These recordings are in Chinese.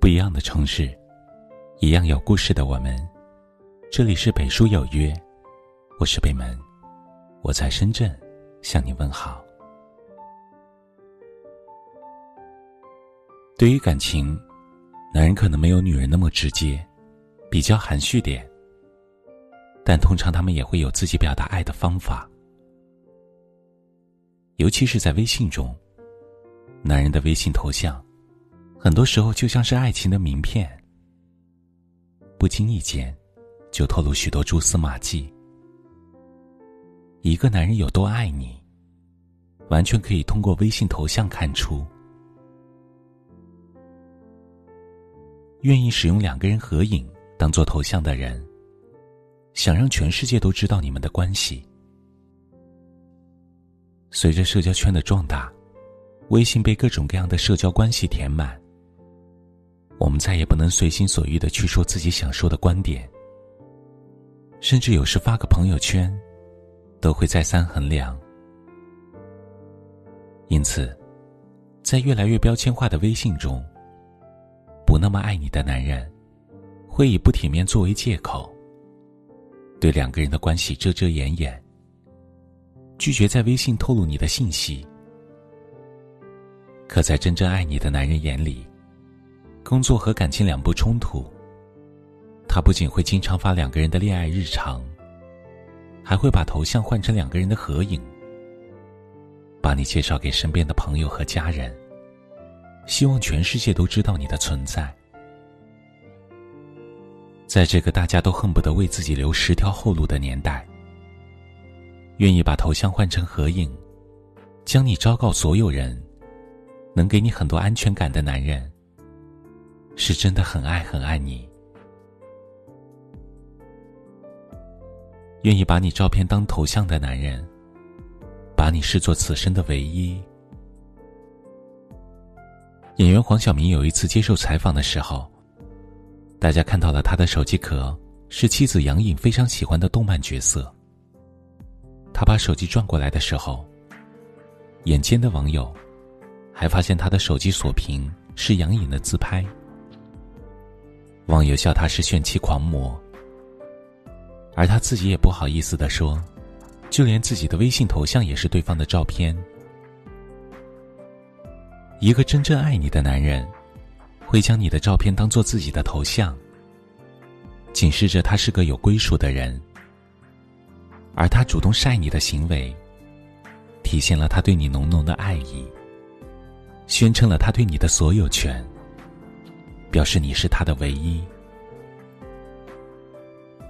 不一样的城市，一样有故事的我们。这里是北书有约，我是北门，我在深圳向你问好。对于感情，男人可能没有女人那么直接，比较含蓄点，但通常他们也会有自己表达爱的方法。尤其是在微信中，男人的微信头像。很多时候就像是爱情的名片，不经意间就透露许多蛛丝马迹。一个男人有多爱你，完全可以通过微信头像看出。愿意使用两个人合影当做头像的人，想让全世界都知道你们的关系。随着社交圈的壮大，微信被各种各样的社交关系填满。我们再也不能随心所欲的去说自己想说的观点，甚至有时发个朋友圈，都会再三衡量。因此，在越来越标签化的微信中，不那么爱你的男人，会以不体面作为借口，对两个人的关系遮遮掩掩，拒绝在微信透露你的信息。可在真正爱你的男人眼里，工作和感情两不冲突。他不仅会经常发两个人的恋爱日常，还会把头像换成两个人的合影，把你介绍给身边的朋友和家人，希望全世界都知道你的存在。在这个大家都恨不得为自己留十条后路的年代，愿意把头像换成合影，将你昭告所有人，能给你很多安全感的男人。是真的很爱很爱你，愿意把你照片当头像的男人，把你视作此生的唯一。演员黄晓明有一次接受采访的时候，大家看到了他的手机壳是妻子杨颖非常喜欢的动漫角色。他把手机转过来的时候，眼尖的网友还发现他的手机锁屏是杨颖的自拍。网友笑他是炫妻狂魔，而他自己也不好意思的说，就连自己的微信头像也是对方的照片。一个真正爱你的男人，会将你的照片当做自己的头像，警示着他是个有归属的人。而他主动晒你的行为，体现了他对你浓浓的爱意，宣称了他对你的所有权。表示你是他的唯一，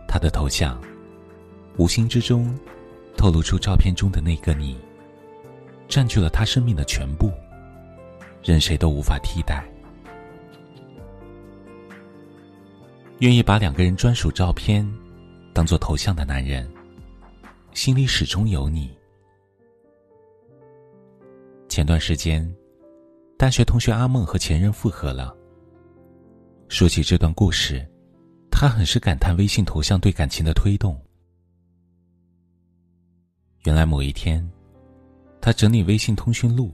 他的头像，无形之中，透露出照片中的那个你，占据了他生命的全部，任谁都无法替代。愿意把两个人专属照片当做头像的男人，心里始终有你。前段时间，大学同学阿梦和前任复合了。说起这段故事，他很是感叹微信头像对感情的推动。原来某一天，他整理微信通讯录，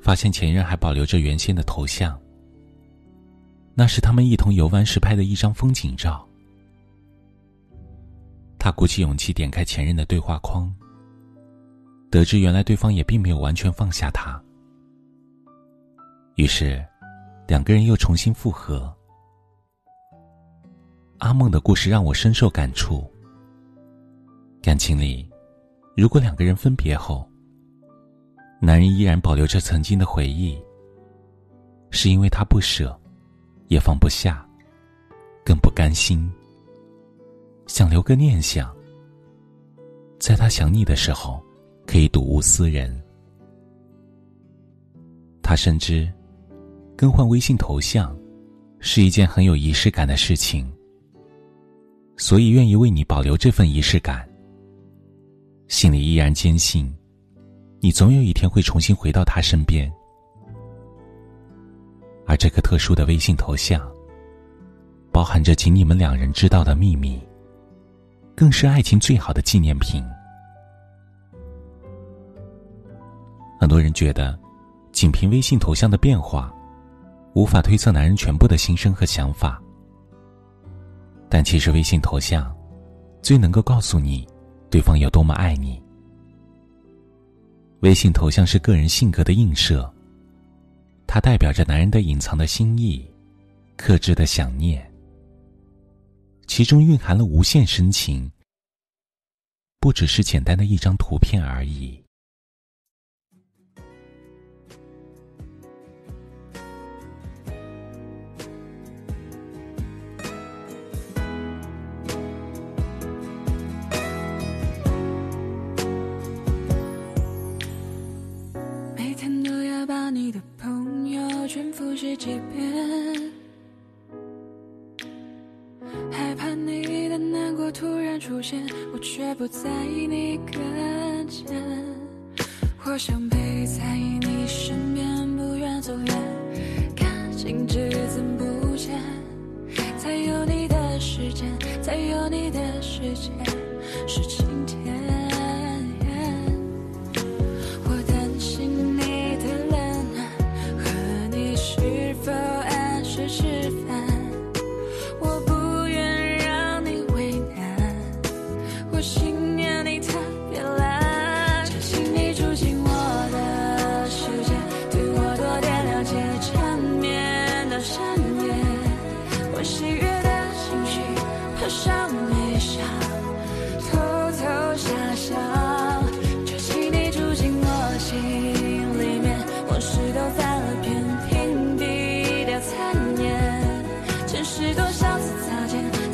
发现前任还保留着原先的头像。那是他们一同游玩时拍的一张风景照。他鼓起勇气点开前任的对话框，得知原来对方也并没有完全放下他。于是，两个人又重新复合。阿梦的故事让我深受感触。感情里，如果两个人分别后，男人依然保留着曾经的回忆，是因为他不舍，也放不下，更不甘心，想留个念想，在他想你的时候，可以睹物思人。他深知，更换微信头像，是一件很有仪式感的事情。所以愿意为你保留这份仪式感，心里依然坚信，你总有一天会重新回到他身边。而这个特殊的微信头像，包含着仅你们两人知道的秘密，更是爱情最好的纪念品。很多人觉得，仅凭微信头像的变化，无法推测男人全部的心声和想法。但其实，微信头像最能够告诉你，对方有多么爱你。微信头像是个人性格的映射，它代表着男人的隐藏的心意，克制的想念，其中蕴含了无限深情，不只是简单的一张图片而已。出现，我却不在你跟前。我想陪在你身边，不愿走远，感情只增不减。才有你的世界，才有你的世界，世界